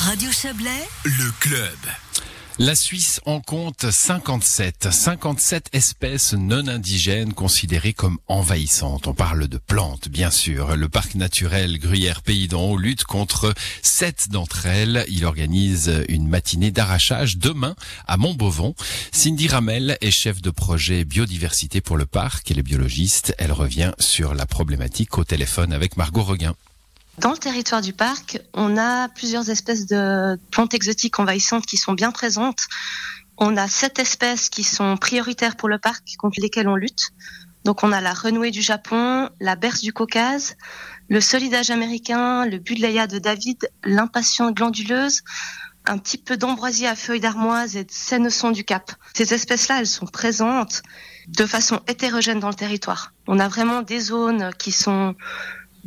Radio Chablais, le club. La Suisse en compte 57, 57 espèces non indigènes considérées comme envahissantes. On parle de plantes, bien sûr. Le parc naturel Gruyère Pays d'en Haut lutte contre sept d'entre elles. Il organise une matinée d'arrachage demain à Montbovon. Cindy Ramel est chef de projet biodiversité pour le parc. Elle est biologiste. Elle revient sur la problématique au téléphone avec Margot Reguin. Dans le territoire du parc, on a plusieurs espèces de plantes exotiques envahissantes qui sont bien présentes. On a sept espèces qui sont prioritaires pour le parc, contre lesquelles on lutte. Donc on a la renouée du Japon, la berce du Caucase, le solidage américain, le budleia de David, l'impatiente glanduleuse, un petit peu d'ambroisie à feuilles d'armoise et de sénesson du Cap. Ces espèces-là, elles sont présentes de façon hétérogène dans le territoire. On a vraiment des zones qui sont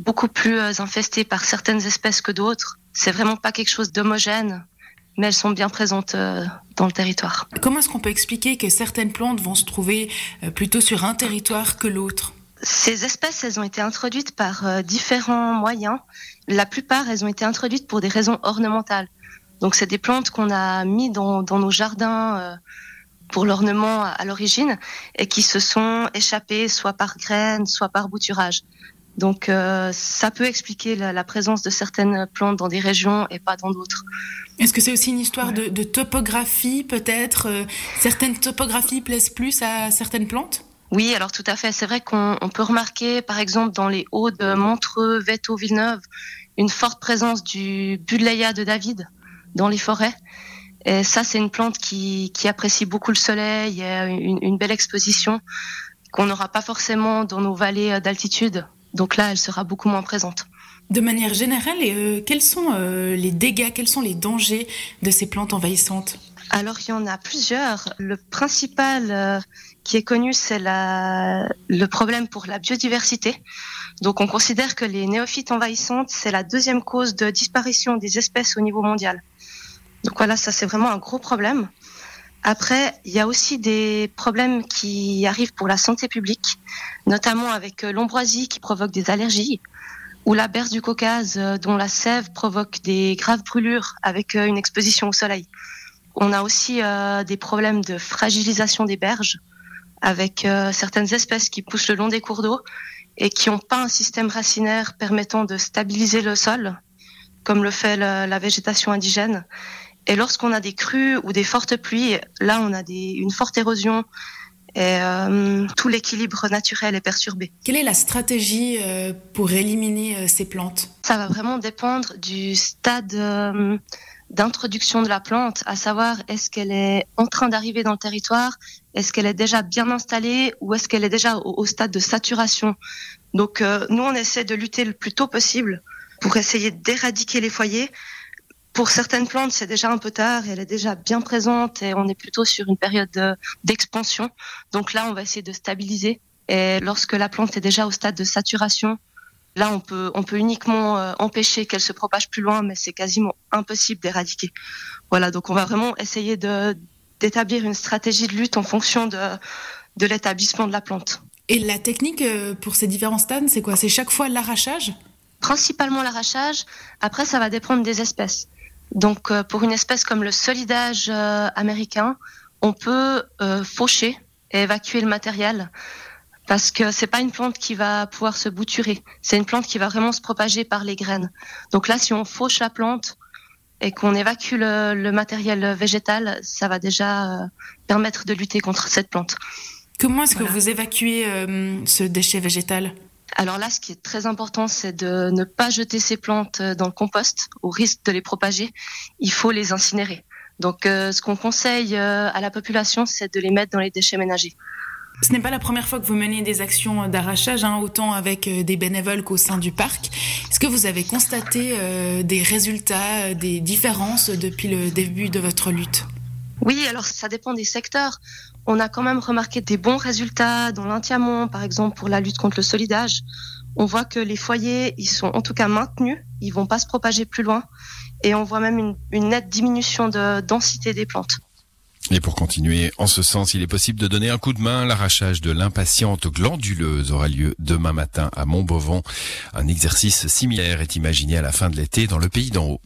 beaucoup plus euh, infestées par certaines espèces que d'autres. C'est vraiment pas quelque chose d'homogène, mais elles sont bien présentes euh, dans le territoire. Comment est-ce qu'on peut expliquer que certaines plantes vont se trouver euh, plutôt sur un territoire que l'autre? Ces espèces, elles ont été introduites par différents moyens. La plupart, elles ont été introduites pour des raisons ornementales. Donc, c'est des plantes qu'on a mis dans, dans nos jardins pour l'ornement à l'origine et qui se sont échappées soit par graines, soit par bouturage. Donc euh, ça peut expliquer la, présence de certaines plantes dans des régions et pas dans d'autres. Est-ce que c'est aussi une histoire de, topographie peut-être euh, Certaines topographies plaisent plus à certaines plantes? Oui, alors tout à fait. C'est vrai qu'on peut remarquer, par exemple, dans les hauts de Montreux, Veto, Villeneuve, une forte présence du Budleia de David dans les forêts. Et ça, c'est une plante qui, apprécie beaucoup le soleil et une, une belle exposition qu'on n'aura pas forcément dans nos vallées d'altitude. Donc là, elle sera beaucoup moins présente. De manière générale, euh, quels sont euh, les dégâts, quels sont les dangers de ces plantes envahissantes? Alors, il y en a plusieurs. Le principal euh, qui est connu, c'est le problème pour la biodiversité. Donc, on considère que les néophytes envahissantes, c'est la deuxième cause de disparition des espèces au niveau mondial. Donc voilà, ça c'est vraiment un gros problème. Après, il y a aussi des problèmes qui arrivent pour la santé publique, notamment avec euh, l'ombroisie qui provoque des allergies, ou la berce du Caucase euh, dont la sève provoque des graves brûlures avec euh, une exposition au soleil. On a aussi des problèmes de fragilisation des berges avec certaines espèces qui poussent le long des cours d'eau et qui n'ont pas un système racinaire permettant de stabiliser le sol, comme le fait la végétation indigène. Et lorsqu'on a des crues ou des fortes pluies, là, on a des, une forte érosion et euh, tout l'équilibre naturel est perturbé. Quelle est la stratégie euh, pour éliminer euh, ces plantes? Ça va vraiment dépendre du stade d'introduction de la plante, à savoir est-ce qu'elle est en train d'arriver dans le territoire, est-ce qu'elle est déjà bien installée ou est-ce qu'elle est déjà au, au, stade de saturation? Donc nous, on essaie de lutter le plus tôt possible pour essayer d'éradiquer les foyers pour certaines plantes, c'est déjà un peu tard, elle est déjà bien présente et on est plutôt sur une période d'expansion. Donc là, on va essayer de stabiliser. Et lorsque la plante est déjà au stade de saturation, là, on peut, on peut uniquement euh, empêcher qu'elle se propage plus loin, mais c'est quasiment impossible d'éradiquer. Voilà, donc on va vraiment essayer de d'établir une stratégie de lutte en fonction de, de l'établissement de la plante. Et la technique euh, pour ces différents stades, c'est quoi? C'est chaque fois l'arrachage? Principalement l'arrachage. Après, ça va dépendre des espèces. Donc, euh, pour une espèce comme le solidage euh, américain, on peut euh, faucher et évacuer le matériel parce que c'est pas une plante qui va pouvoir se bouturer. C'est une plante qui va vraiment se propager par les graines. Donc là, si on fauche la plante et qu'on évacue le, matériel végétal, ça va déjà permettre de lutter contre cette plante. Comment est-ce que vous évacuez ce déchet végétal? Alors là, ce qui est très important, c'est de ne pas jeter ces plantes euh, dans le compost au risque de les propager. Il faut les incinérer. Donc, euh, ce qu'on conseille euh, à la population, c'est de les mettre dans les déchets ménagers. Ce n'est pas la première fois que vous menez des actions d'arrachage, hein, autant avec des bénévoles qu'au sein du parc. Est-ce que vous avez constaté des résultats, des différences depuis le début de votre lutte? Oui, alors ça dépend des secteurs on a quand même remarqué des bons résultats dans l'Intiamont, par exemple, pour la lutte contre le solidage. On voit que les foyers, ils sont en tout cas maintenus, ils vont pas se propager plus loin, et on voit même une, nette diminution de densité des plantes. Et pour continuer en ce sens, il est possible de donner un coup de main. L'arrachage de l'impatiente glanduleuse aura lieu demain matin à Montbovon. Un exercice similaire est imaginé à la fin de l'été dans le pays d'en haut.